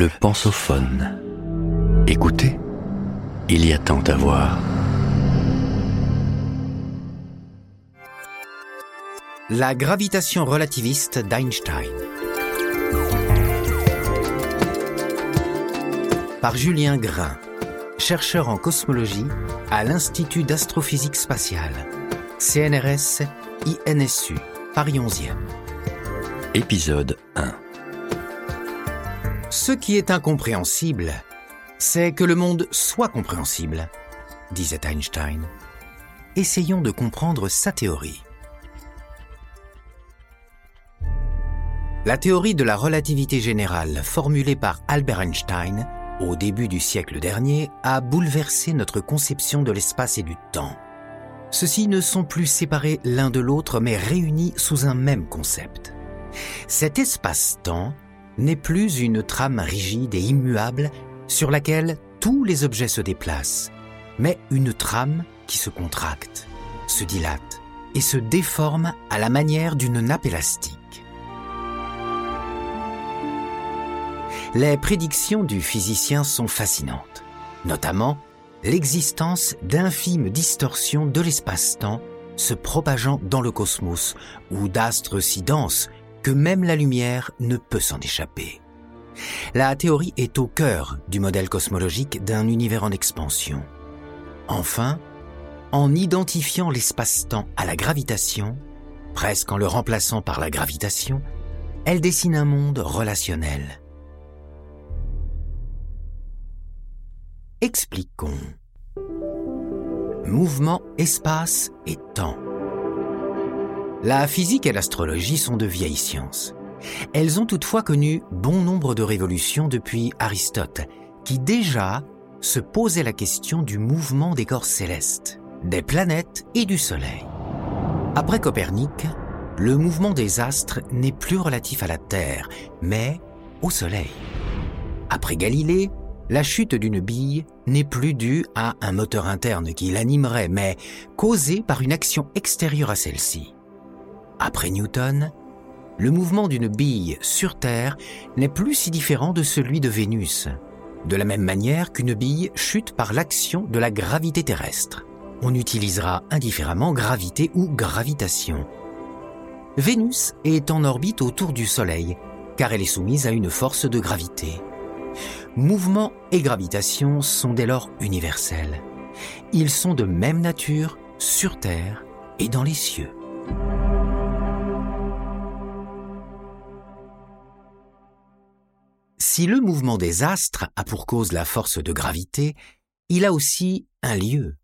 Le pensophone. Écoutez, il y a tant à voir. La gravitation relativiste d'Einstein. Par Julien Grain, chercheur en cosmologie à l'Institut d'astrophysique spatiale, CNRS INSU, Paris 11e. Épisode 1. Ce qui est incompréhensible, c'est que le monde soit compréhensible, disait Einstein. Essayons de comprendre sa théorie. La théorie de la relativité générale formulée par Albert Einstein au début du siècle dernier a bouleversé notre conception de l'espace et du temps. Ceux-ci ne sont plus séparés l'un de l'autre mais réunis sous un même concept. Cet espace-temps n'est plus une trame rigide et immuable sur laquelle tous les objets se déplacent, mais une trame qui se contracte, se dilate et se déforme à la manière d'une nappe élastique. Les prédictions du physicien sont fascinantes, notamment l'existence d'infimes distorsions de l'espace-temps se propageant dans le cosmos ou d'astres si denses que même la lumière ne peut s'en échapper. La théorie est au cœur du modèle cosmologique d'un univers en expansion. Enfin, en identifiant l'espace-temps à la gravitation, presque en le remplaçant par la gravitation, elle dessine un monde relationnel. Expliquons. Mouvement, espace et temps. La physique et l'astrologie sont de vieilles sciences. Elles ont toutefois connu bon nombre de révolutions depuis Aristote, qui déjà se posait la question du mouvement des corps célestes, des planètes et du Soleil. Après Copernic, le mouvement des astres n'est plus relatif à la Terre, mais au Soleil. Après Galilée, la chute d'une bille n'est plus due à un moteur interne qui l'animerait, mais causée par une action extérieure à celle-ci. Après Newton, le mouvement d'une bille sur Terre n'est plus si différent de celui de Vénus, de la même manière qu'une bille chute par l'action de la gravité terrestre. On utilisera indifféremment gravité ou gravitation. Vénus est en orbite autour du Soleil, car elle est soumise à une force de gravité. Mouvement et gravitation sont dès lors universels. Ils sont de même nature sur Terre et dans les cieux. Si le mouvement des astres a pour cause la force de gravité, il a aussi un lieu.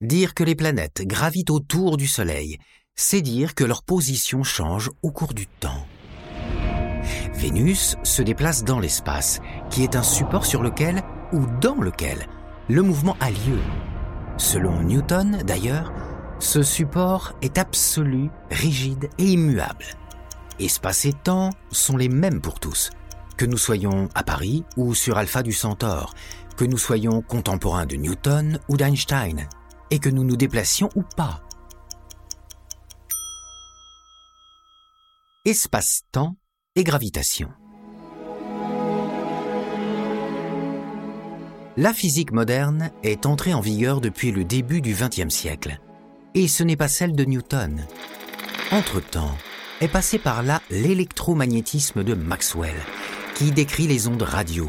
Dire que les planètes gravitent autour du Soleil, c'est dire que leur position change au cours du temps. Vénus se déplace dans l'espace, qui est un support sur lequel, ou dans lequel, le mouvement a lieu. Selon Newton, d'ailleurs, ce support est absolu, rigide et immuable. Espace et temps sont les mêmes pour tous, que nous soyons à Paris ou sur Alpha du Centaure, que nous soyons contemporains de Newton ou d'Einstein, et que nous nous déplacions ou pas. Espace-temps et gravitation. La physique moderne est entrée en vigueur depuis le début du XXe siècle, et ce n'est pas celle de Newton. Entre-temps, est passé par là l'électromagnétisme de Maxwell, qui décrit les ondes radio,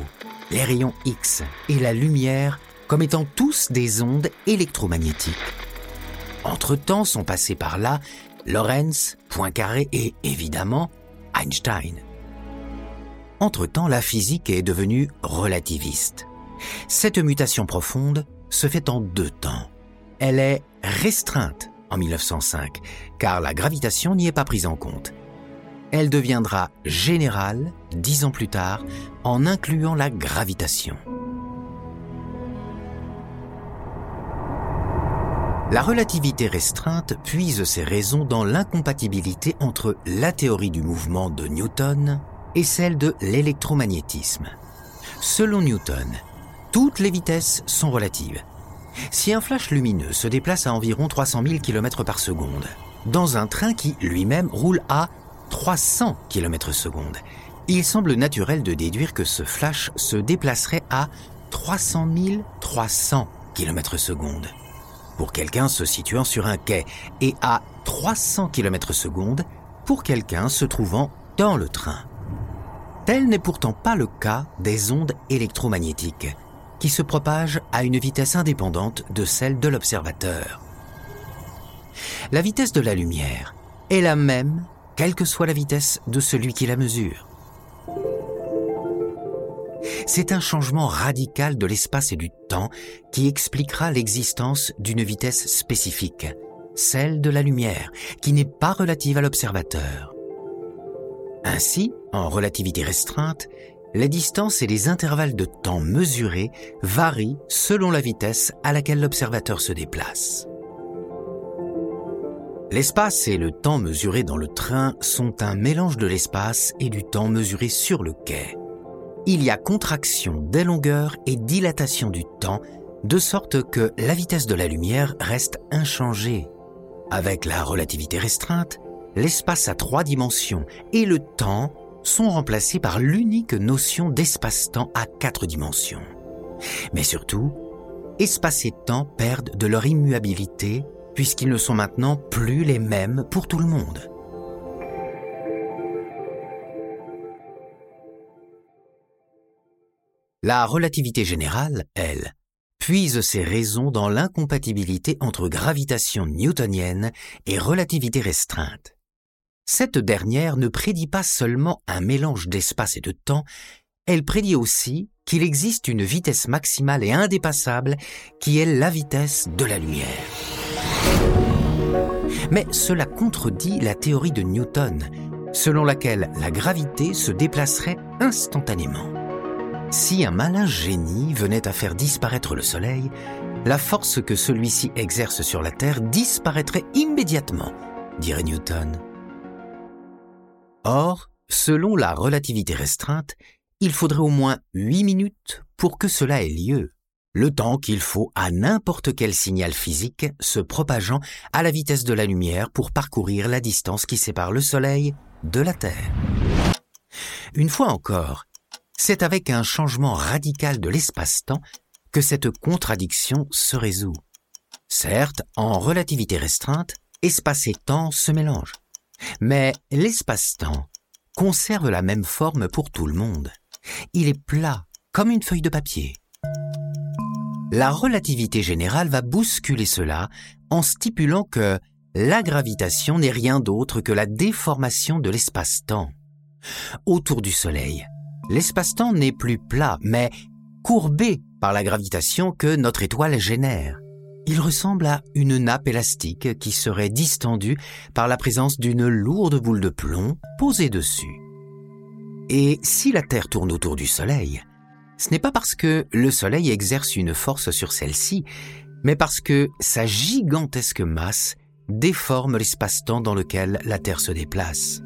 les rayons X et la lumière comme étant tous des ondes électromagnétiques. Entre-temps sont passés par là Lorentz, Poincaré et évidemment Einstein. Entre-temps, la physique est devenue relativiste. Cette mutation profonde se fait en deux temps. Elle est restreinte en 1905, car la gravitation n'y est pas prise en compte elle deviendra générale dix ans plus tard en incluant la gravitation. La relativité restreinte puise ses raisons dans l'incompatibilité entre la théorie du mouvement de Newton et celle de l'électromagnétisme. Selon Newton, toutes les vitesses sont relatives. Si un flash lumineux se déplace à environ 300 000 km par seconde, dans un train qui lui-même roule à 300 km secondes. il semble naturel de déduire que ce flash se déplacerait à 300 300 km secondes pour quelqu'un se situant sur un quai et à 300 km secondes pour quelqu'un se trouvant dans le train. Tel n'est pourtant pas le cas des ondes électromagnétiques, qui se propagent à une vitesse indépendante de celle de l'observateur. La vitesse de la lumière est la même, quelle que soit la vitesse de celui qui la mesure. C'est un changement radical de l'espace et du temps qui expliquera l'existence d'une vitesse spécifique, celle de la lumière, qui n'est pas relative à l'observateur. Ainsi, en relativité restreinte, les distances et les intervalles de temps mesurés varient selon la vitesse à laquelle l'observateur se déplace. L'espace et le temps mesurés dans le train sont un mélange de l'espace et du temps mesuré sur le quai il y a contraction des longueurs et dilatation du temps, de sorte que la vitesse de la lumière reste inchangée. Avec la relativité restreinte, l'espace à trois dimensions et le temps sont remplacés par l'unique notion d'espace-temps à quatre dimensions. Mais surtout, espace et temps perdent de leur immuabilité puisqu'ils ne sont maintenant plus les mêmes pour tout le monde. La relativité générale, elle, puise ses raisons dans l'incompatibilité entre gravitation newtonienne et relativité restreinte. Cette dernière ne prédit pas seulement un mélange d'espace et de temps, elle prédit aussi qu'il existe une vitesse maximale et indépassable qui est la vitesse de la lumière. Mais cela contredit la théorie de Newton, selon laquelle la gravité se déplacerait instantanément. Si un malin génie venait à faire disparaître le Soleil, la force que celui-ci exerce sur la Terre disparaîtrait immédiatement, dirait Newton. Or, selon la relativité restreinte, il faudrait au moins 8 minutes pour que cela ait lieu, le temps qu'il faut à n'importe quel signal physique se propageant à la vitesse de la lumière pour parcourir la distance qui sépare le Soleil de la Terre. Une fois encore, c'est avec un changement radical de l'espace-temps que cette contradiction se résout. Certes, en relativité restreinte, espace et temps se mélangent. Mais l'espace-temps conserve la même forme pour tout le monde. Il est plat, comme une feuille de papier. La relativité générale va bousculer cela en stipulant que la gravitation n'est rien d'autre que la déformation de l'espace-temps. Autour du Soleil, l'espace-temps n'est plus plat, mais courbé par la gravitation que notre étoile génère. Il ressemble à une nappe élastique qui serait distendue par la présence d'une lourde boule de plomb posée dessus. Et si la Terre tourne autour du Soleil, ce n'est pas parce que le Soleil exerce une force sur celle-ci, mais parce que sa gigantesque masse déforme l'espace-temps dans lequel la Terre se déplace.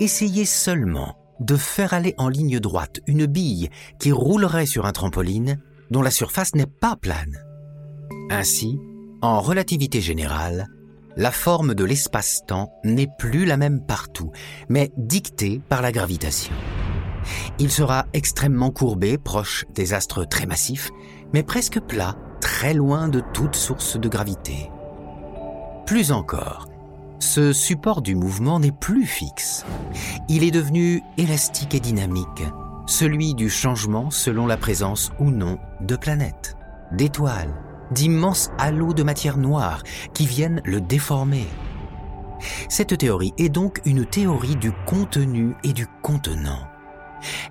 Essayez seulement de faire aller en ligne droite une bille qui roulerait sur un trampoline dont la surface n'est pas plane. Ainsi, en relativité générale, la forme de l'espace-temps n'est plus la même partout, mais dictée par la gravitation. Il sera extrêmement courbé, proche des astres très massifs, mais presque plat, très loin de toute source de gravité. Plus encore, ce support du mouvement n'est plus fixe. Il est devenu élastique et dynamique, celui du changement selon la présence ou non de planètes, d'étoiles, d'immenses halos de matière noire qui viennent le déformer. Cette théorie est donc une théorie du contenu et du contenant.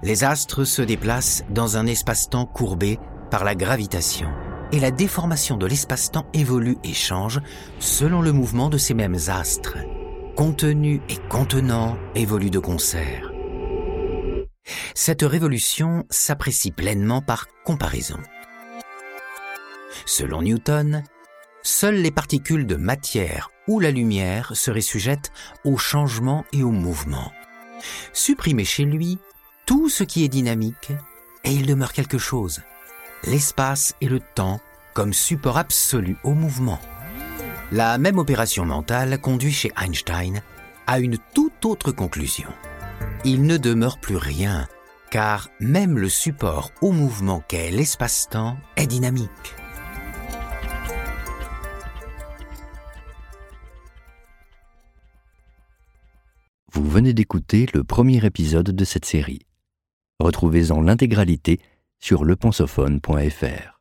Les astres se déplacent dans un espace-temps courbé par la gravitation et la déformation de l'espace-temps évolue et change selon le mouvement de ces mêmes astres. Contenu et contenant évoluent de concert. Cette révolution s'apprécie pleinement par comparaison. Selon Newton, seules les particules de matière ou la lumière seraient sujettes au changement et au mouvement. Supprimez chez lui tout ce qui est dynamique, et il demeure quelque chose, l'espace et le temps comme support absolu au mouvement. La même opération mentale conduit chez Einstein à une toute autre conclusion. Il ne demeure plus rien, car même le support au mouvement qu'est l'espace-temps est dynamique. Vous venez d'écouter le premier épisode de cette série. Retrouvez-en l'intégralité sur lepensophone.fr.